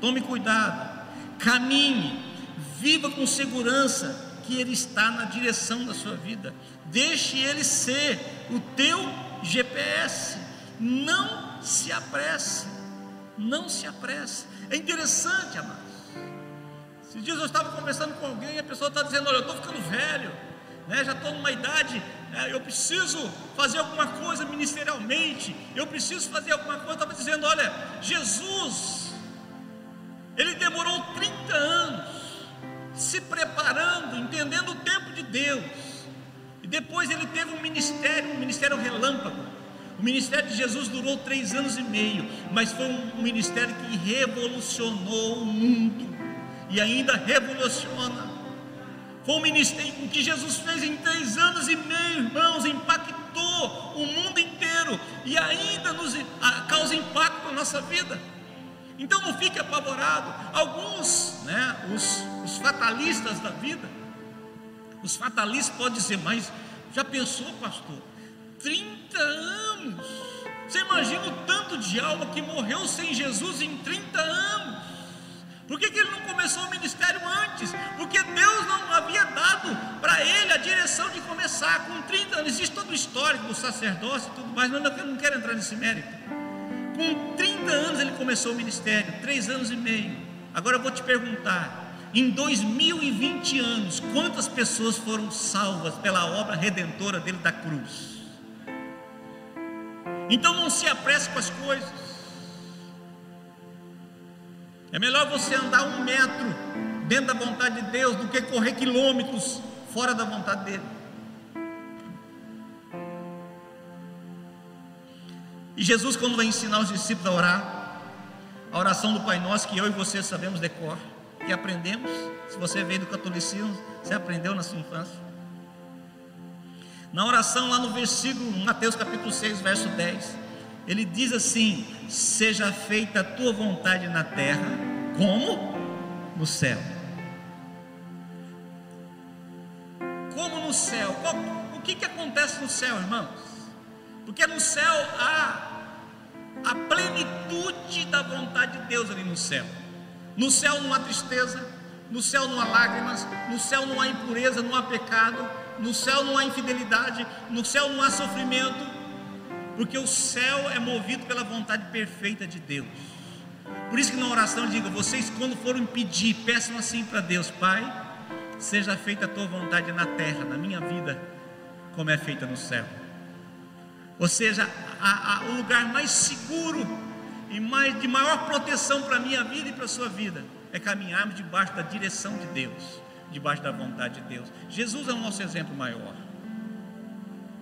tome cuidado, caminhe, viva com segurança que Ele está na direção da sua vida, deixe Ele ser o teu GPS. Não se apresse, não se apresse. É interessante, amados. Esses dias eu estava conversando com alguém e a pessoa está dizendo: Olha, eu estou ficando velho, né, já estou numa idade, é, eu preciso fazer alguma coisa ministerialmente, eu preciso fazer alguma coisa. Estava dizendo: Olha, Jesus, ele demorou 30 anos se preparando, entendendo o tempo de Deus e depois ele teve um ministério, um ministério relâmpago, O ministério de Jesus durou três anos e meio, mas foi um ministério que revolucionou o mundo e ainda revoluciona. Foi um ministério o que Jesus fez em três anos e meio, irmãos, impactou o mundo inteiro e ainda nos causa impacto na nossa vida. Então não fique apavorado. Alguns, né, os, os fatalistas da vida, os fatalistas podem dizer, mas já pensou, pastor? 30 anos. Você imagina o tanto de alma que morreu sem Jesus em 30 anos. Por que, que ele não começou o ministério antes? Porque Deus não havia dado para ele a direção de começar com 30 anos. Existe todo o histórico do sacerdócio e tudo mais, mas eu não quero entrar nesse mérito. Com 30 anos ele começou o ministério, 3 anos e meio. Agora eu vou te perguntar: em 2020 anos, quantas pessoas foram salvas pela obra redentora dele da cruz? Então não se apresse com as coisas. É melhor você andar um metro dentro da vontade de Deus do que correr quilômetros fora da vontade dele. E Jesus, quando vai ensinar os discípulos a orar, a oração do Pai Nosso, que eu e você sabemos decor, que aprendemos, se você veio do catolicismo, você aprendeu na sua infância. Na oração, lá no versículo, Mateus capítulo 6, verso 10, ele diz assim: Seja feita a tua vontade na terra, como no céu. Como no céu? O que, que acontece no céu, irmãos? Porque no céu há a plenitude da vontade de Deus ali no céu. No céu não há tristeza, no céu não há lágrimas, no céu não há impureza, não há pecado, no céu não há infidelidade, no céu não há sofrimento, porque o céu é movido pela vontade perfeita de Deus. Por isso que na oração diga: vocês quando forem pedir, peçam assim para Deus, Pai, seja feita a tua vontade na terra, na minha vida, como é feita no céu. Ou seja, a, a, o lugar mais seguro e mais, de maior proteção para a minha vida e para a sua vida é caminharmos debaixo da direção de Deus debaixo da vontade de Deus. Jesus é o nosso exemplo maior.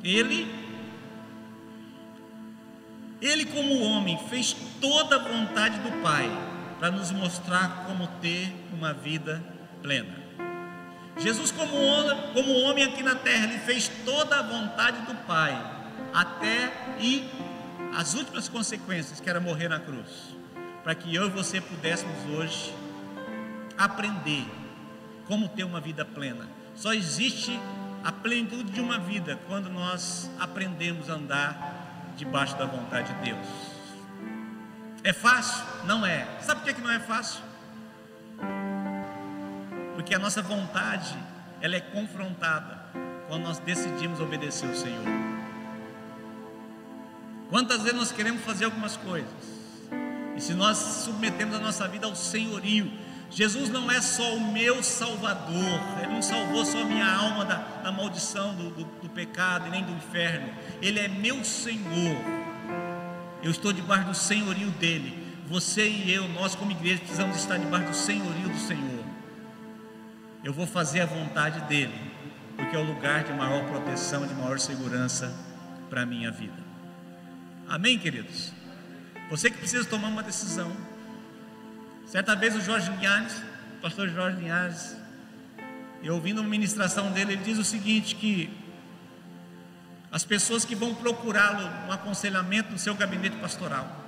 Ele, ele como homem, fez toda a vontade do Pai para nos mostrar como ter uma vida plena. Jesus, como homem, como homem aqui na terra, ele fez toda a vontade do Pai, até e as últimas consequências, que era morrer na cruz, para que eu e você pudéssemos hoje aprender como ter uma vida plena. Só existe a plenitude de uma vida quando nós aprendemos a andar debaixo da vontade de Deus. É fácil? Não é. Sabe por que não é fácil? Porque a nossa vontade ela é confrontada quando nós decidimos obedecer o Senhor. Quantas vezes nós queremos fazer algumas coisas, e se nós submetemos a nossa vida ao senhorio, Jesus não é só o meu Salvador, Ele não salvou só a minha alma da, da maldição do, do, do pecado e nem do inferno, Ele é meu Senhor. Eu estou debaixo do senhorio dele. Você e eu, nós como igreja, precisamos estar debaixo do senhorio do Senhor. Eu vou fazer a vontade dele, porque é o lugar de maior proteção, de maior segurança para a minha vida. Amém, queridos? Você que precisa tomar uma decisão. Certa vez o Jorge Linhares, o pastor Jorge Linhares, eu ouvindo uma ministração dele, ele diz o seguinte: que as pessoas que vão procurá-lo um aconselhamento no seu gabinete pastoral,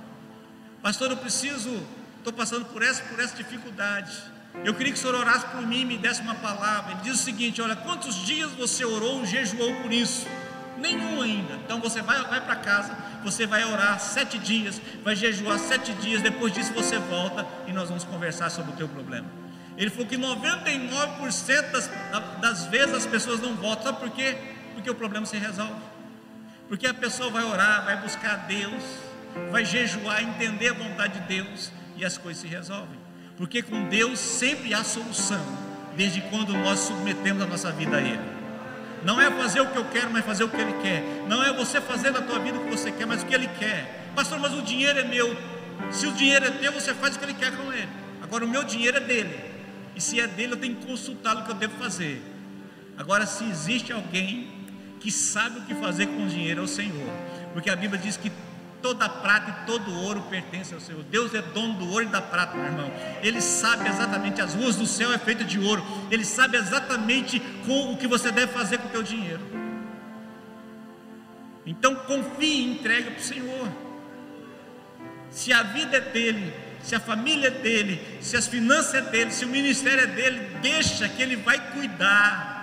pastor, eu preciso, estou passando por essa, por essa dificuldade. Eu queria que o senhor orasse por mim e me desse uma palavra. Ele diz o seguinte: olha, quantos dias você orou, jejuou por isso? Nenhum ainda. Então você vai, vai para casa, você vai orar sete dias, vai jejuar sete dias, depois disso você volta e nós vamos conversar sobre o teu problema. Ele falou que 99% das, das vezes as pessoas não voltam, sabe por quê? Porque o problema se resolve. Porque a pessoa vai orar, vai buscar Deus, vai jejuar, entender a vontade de Deus e as coisas se resolvem. Porque com Deus sempre há solução, desde quando nós submetemos a nossa vida a Ele. Não é fazer o que eu quero, mas fazer o que Ele quer. Não é você fazer na tua vida o que você quer, mas o que Ele quer. Pastor, mas o dinheiro é meu. Se o dinheiro é teu, você faz o que Ele quer com ele. Agora, o meu dinheiro é dele. E se é dele, eu tenho que consultá-lo o que eu devo fazer. Agora, se existe alguém que sabe o que fazer com o dinheiro é o Senhor, porque a Bíblia diz que toda prata e todo ouro pertence ao Senhor. Deus é dono do ouro e da prata, meu irmão. Ele sabe exatamente, as ruas do céu é feita de ouro. Ele sabe exatamente com o que você deve fazer com o teu dinheiro. Então confie e entrega para o Senhor. Se a vida é dele, se a família é dele, se as finanças é dele, se o ministério é dele, deixa que ele vai cuidar.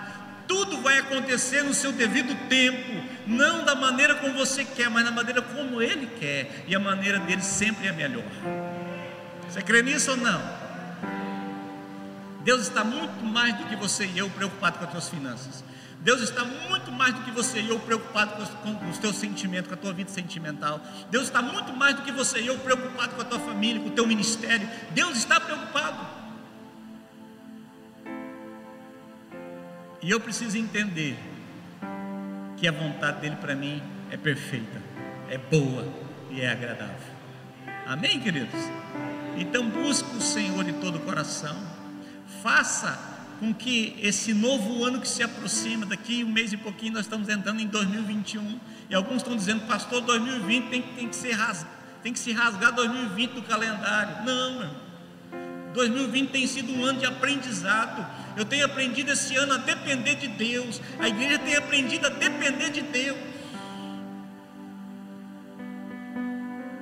Tudo vai acontecer no seu devido tempo, não da maneira como você quer, mas na maneira como ele quer, e a maneira dele sempre é melhor. Você crê nisso ou não? Deus está muito mais do que você e eu preocupado com as suas finanças. Deus está muito mais do que você e eu preocupado com os teus sentimentos, com a tua vida sentimental. Deus está muito mais do que você e eu preocupado com a tua família, com o teu ministério. Deus está preocupado. E eu preciso entender que a vontade dele para mim é perfeita, é boa e é agradável. Amém, queridos? Então busque o Senhor de todo o coração. Faça com que esse novo ano que se aproxima, daqui um mês e pouquinho, nós estamos entrando em 2021, e alguns estão dizendo, pastor, 2020 tem, tem, que, ser tem que se rasgar 2020 do calendário. Não, irmão. 2020 tem sido um ano de aprendizado. Eu tenho aprendido esse ano a depender de Deus. A igreja tem aprendido a depender de Deus.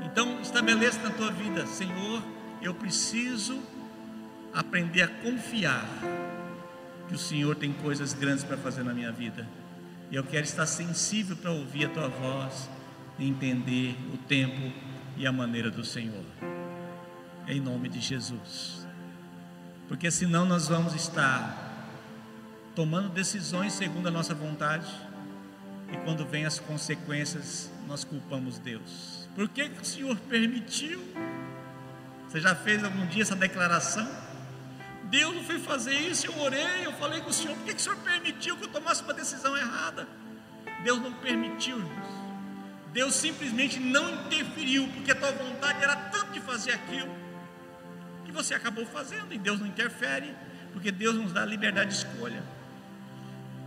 Então, estabeleça na tua vida, Senhor, eu preciso aprender a confiar que o Senhor tem coisas grandes para fazer na minha vida. E eu quero estar sensível para ouvir a tua voz e entender o tempo e a maneira do Senhor. Em nome de Jesus. Porque senão nós vamos estar tomando decisões segundo a nossa vontade e quando vem as consequências, nós culpamos Deus. Por que, que o Senhor permitiu? Você já fez algum dia essa declaração? Deus não foi fazer isso, eu orei, eu falei com o Senhor, por que, que o Senhor permitiu que eu tomasse uma decisão errada? Deus não permitiu, irmãos. Deus simplesmente não interferiu, porque a tua vontade era tanto de fazer aquilo, que você acabou fazendo, e Deus não interfere, porque Deus nos dá liberdade de escolha.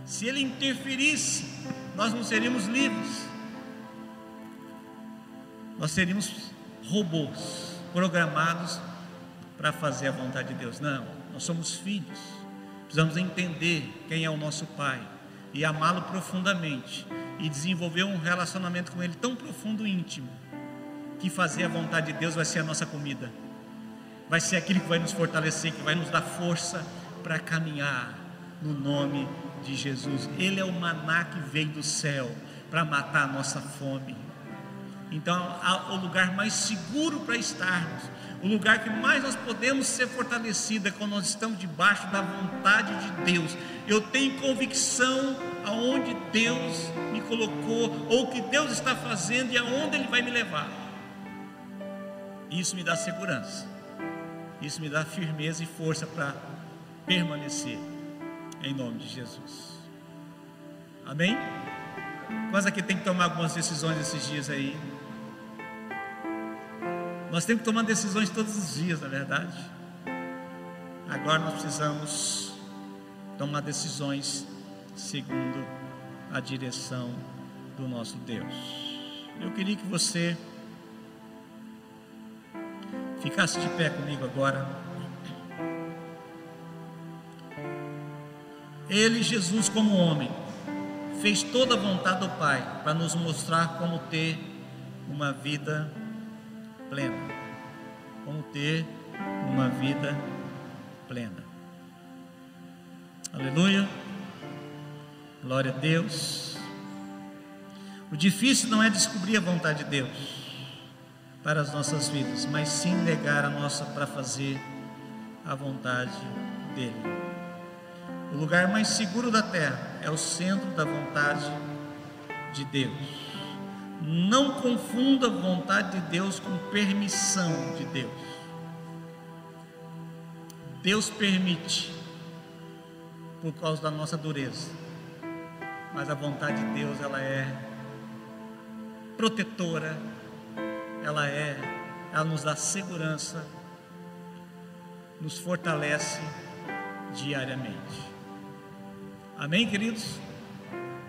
Se Ele interferisse, nós não seríamos livres, nós seríamos robôs programados para fazer a vontade de Deus. Não, nós somos filhos, precisamos entender quem é o nosso Pai e amá-lo profundamente e desenvolver um relacionamento com Ele tão profundo e íntimo que fazer a vontade de Deus vai ser a nossa comida, vai ser aquilo que vai nos fortalecer, que vai nos dar força para caminhar no nome de Jesus. Ele é o maná que veio do céu para matar a nossa fome. Então, o lugar mais seguro para estarmos o lugar que mais nós podemos ser fortalecidos é quando nós estamos debaixo da vontade de Deus. Eu tenho convicção aonde Deus me colocou, ou o que Deus está fazendo e aonde Ele vai me levar. Isso me dá segurança, isso me dá firmeza e força para permanecer, em nome de Jesus. Amém? Quase aqui tem que tomar algumas decisões esses dias aí. Nós temos que tomar decisões todos os dias, na é verdade. Agora nós precisamos tomar decisões segundo a direção do nosso Deus. Eu queria que você ficasse de pé comigo agora. Ele, Jesus, como homem, fez toda a vontade do Pai para nos mostrar como ter uma vida plena. Como ter uma vida plena. Aleluia. Glória a Deus. O difícil não é descobrir a vontade de Deus para as nossas vidas, mas sim negar a nossa para fazer a vontade dele. O lugar mais seguro da terra é o centro da vontade de Deus. Não confunda vontade de Deus com permissão de Deus. Deus permite por causa da nossa dureza. Mas a vontade de Deus, ela é protetora, ela é, ela nos dá segurança, nos fortalece diariamente. Amém, queridos?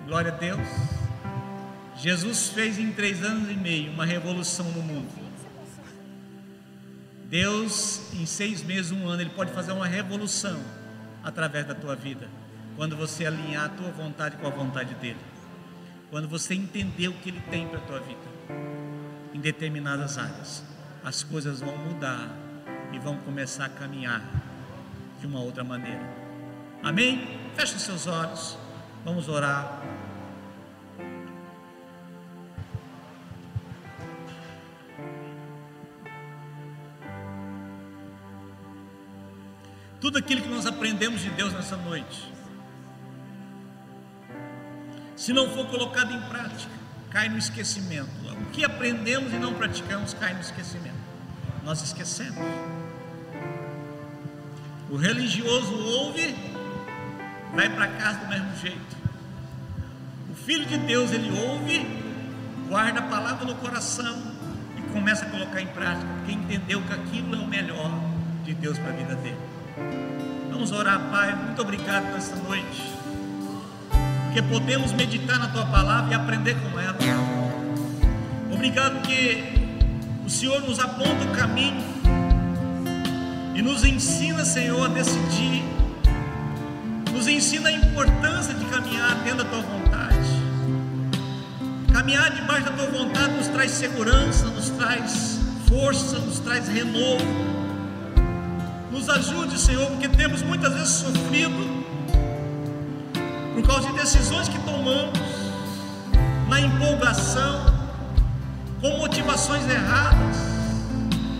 Glória a Deus. Jesus fez em três anos e meio uma revolução no mundo. Deus, em seis meses, um ano, Ele pode fazer uma revolução através da tua vida. Quando você alinhar a tua vontade com a vontade dEle. Quando você entender o que Ele tem para a tua vida. Em determinadas áreas. As coisas vão mudar e vão começar a caminhar de uma outra maneira. Amém? Feche os seus olhos. Vamos orar. Tudo aquilo que nós aprendemos de Deus nessa noite, se não for colocado em prática, cai no esquecimento. O que aprendemos e não praticamos cai no esquecimento. Nós esquecemos. O religioso ouve, vai para casa do mesmo jeito. O filho de Deus, ele ouve, guarda a palavra no coração e começa a colocar em prática, porque entendeu que aquilo é o melhor de Deus para a vida dele. Vamos orar, Pai. Muito obrigado nesta noite. Porque podemos meditar na tua palavra e aprender com ela. Obrigado que o Senhor nos aponta o caminho e nos ensina, Senhor, a decidir. Nos ensina a importância de caminhar dentro da tua vontade. Caminhar debaixo da tua vontade nos traz segurança, nos traz força, nos traz renovo. Nos ajude, Senhor, porque temos muitas vezes sofrido causa de decisões que tomamos na empolgação, com motivações erradas.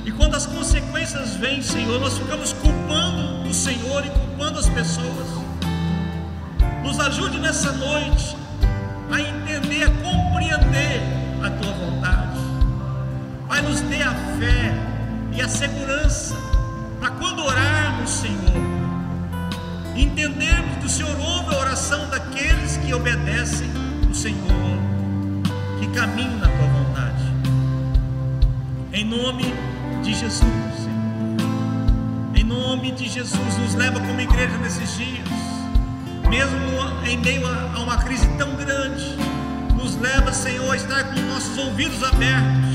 E quando as consequências vêm, Senhor, nós ficamos culpando o Senhor e culpando as pessoas. Nos ajude nessa noite a entender, a compreender a tua vontade. Pai, nos dê a fé e a segurança para quando orarmos, Senhor, entendermos que o Senhor ouve a oração daqueles que obedecem o Senhor, que caminham na tua vontade. Em nome de Jesus, Em nome de Jesus, nos leva como igreja nesses dias, mesmo em meio a uma crise tão grande, nos leva, Senhor, a estar com nossos ouvidos abertos,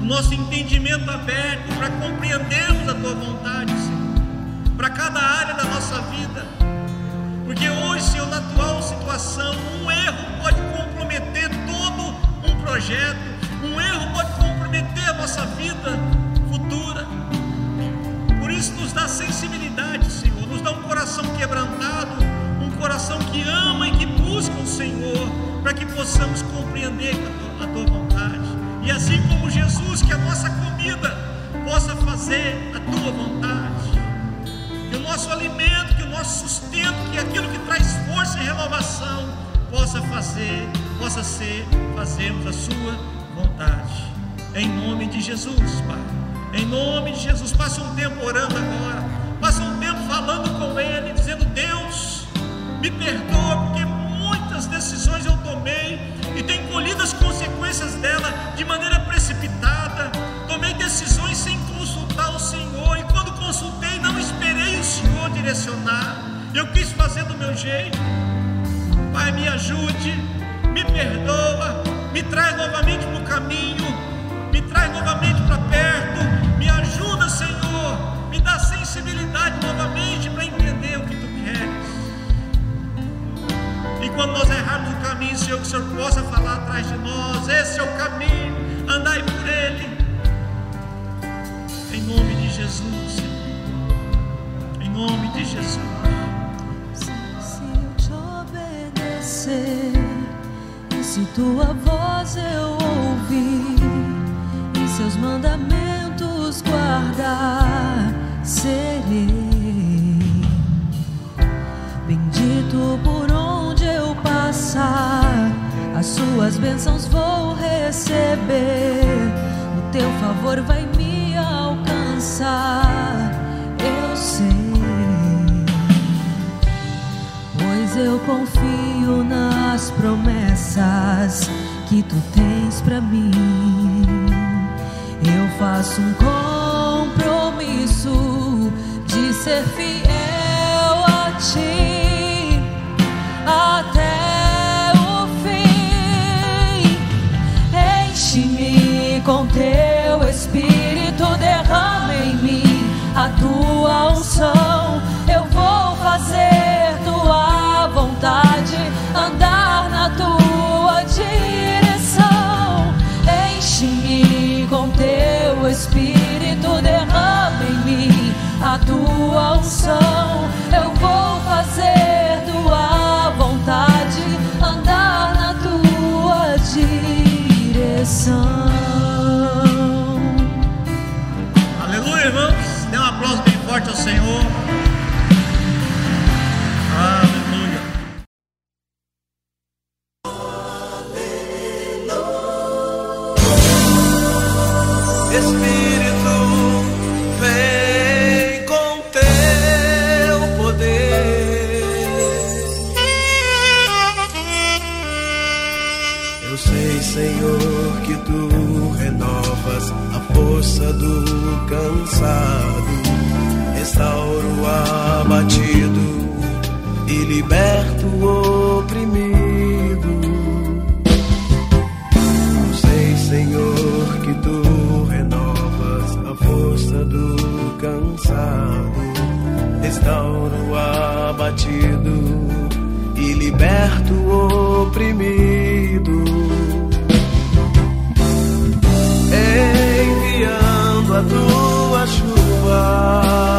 o nosso entendimento aberto para compreendermos a tua vontade, Senhor, para cada área da nossa vida. Porque hoje, Senhor, na atual situação, um erro pode comprometer todo um projeto, um erro pode comprometer a nossa vida futura. Por isso, nos dá sensibilidade, Senhor, nos dá um coração quebrantado, um coração que ama e que busca o Senhor, para que possamos compreender a tua vontade. E assim como Jesus, que a nossa comida possa fazer a tua vontade. Que o nosso alimento, que o nosso sustento, que aquilo que traz força e renovação, possa fazer, possa ser, fazermos a sua vontade. Em nome de Jesus, Pai. Em nome de Jesus, passa um tempo orando agora. Passa um tempo falando com Ele, dizendo: Deus, me perdoa, porque muitas decisões eu tomei e tenho colhido as consequências dela de maneira precipitada. Tomei decisões sem consultar o Senhor, e quando consultei, direcionar. Eu quis fazer do meu jeito. Pai, me ajude, me perdoa, me traz novamente para o caminho me traz novamente para perto, me ajuda, Senhor, me dá sensibilidade novamente para entender o que tu queres. E quando nós errarmos o caminho, Senhor, que o Senhor possa falar atrás de nós: esse é o caminho, andai por ele. Em nome de Jesus, Senhor. Nome de Jesus. Se eu te obedecer, e se tua voz eu ouvir seus mandamentos guardar, serei bendito por onde eu passar. As suas bênçãos vou receber, o teu favor vai me alcançar. Pois eu confio nas promessas que tu tens para mim. Eu faço um compromisso de ser fiel Espírito derrama em mim a tua unção. Eu vou fazer tua vontade, andar na tua direção. Aleluia, irmãos. Dê um aplauso bem forte ao Senhor. restauro o abatido e liberto o oprimido. Enviando a tua chuva.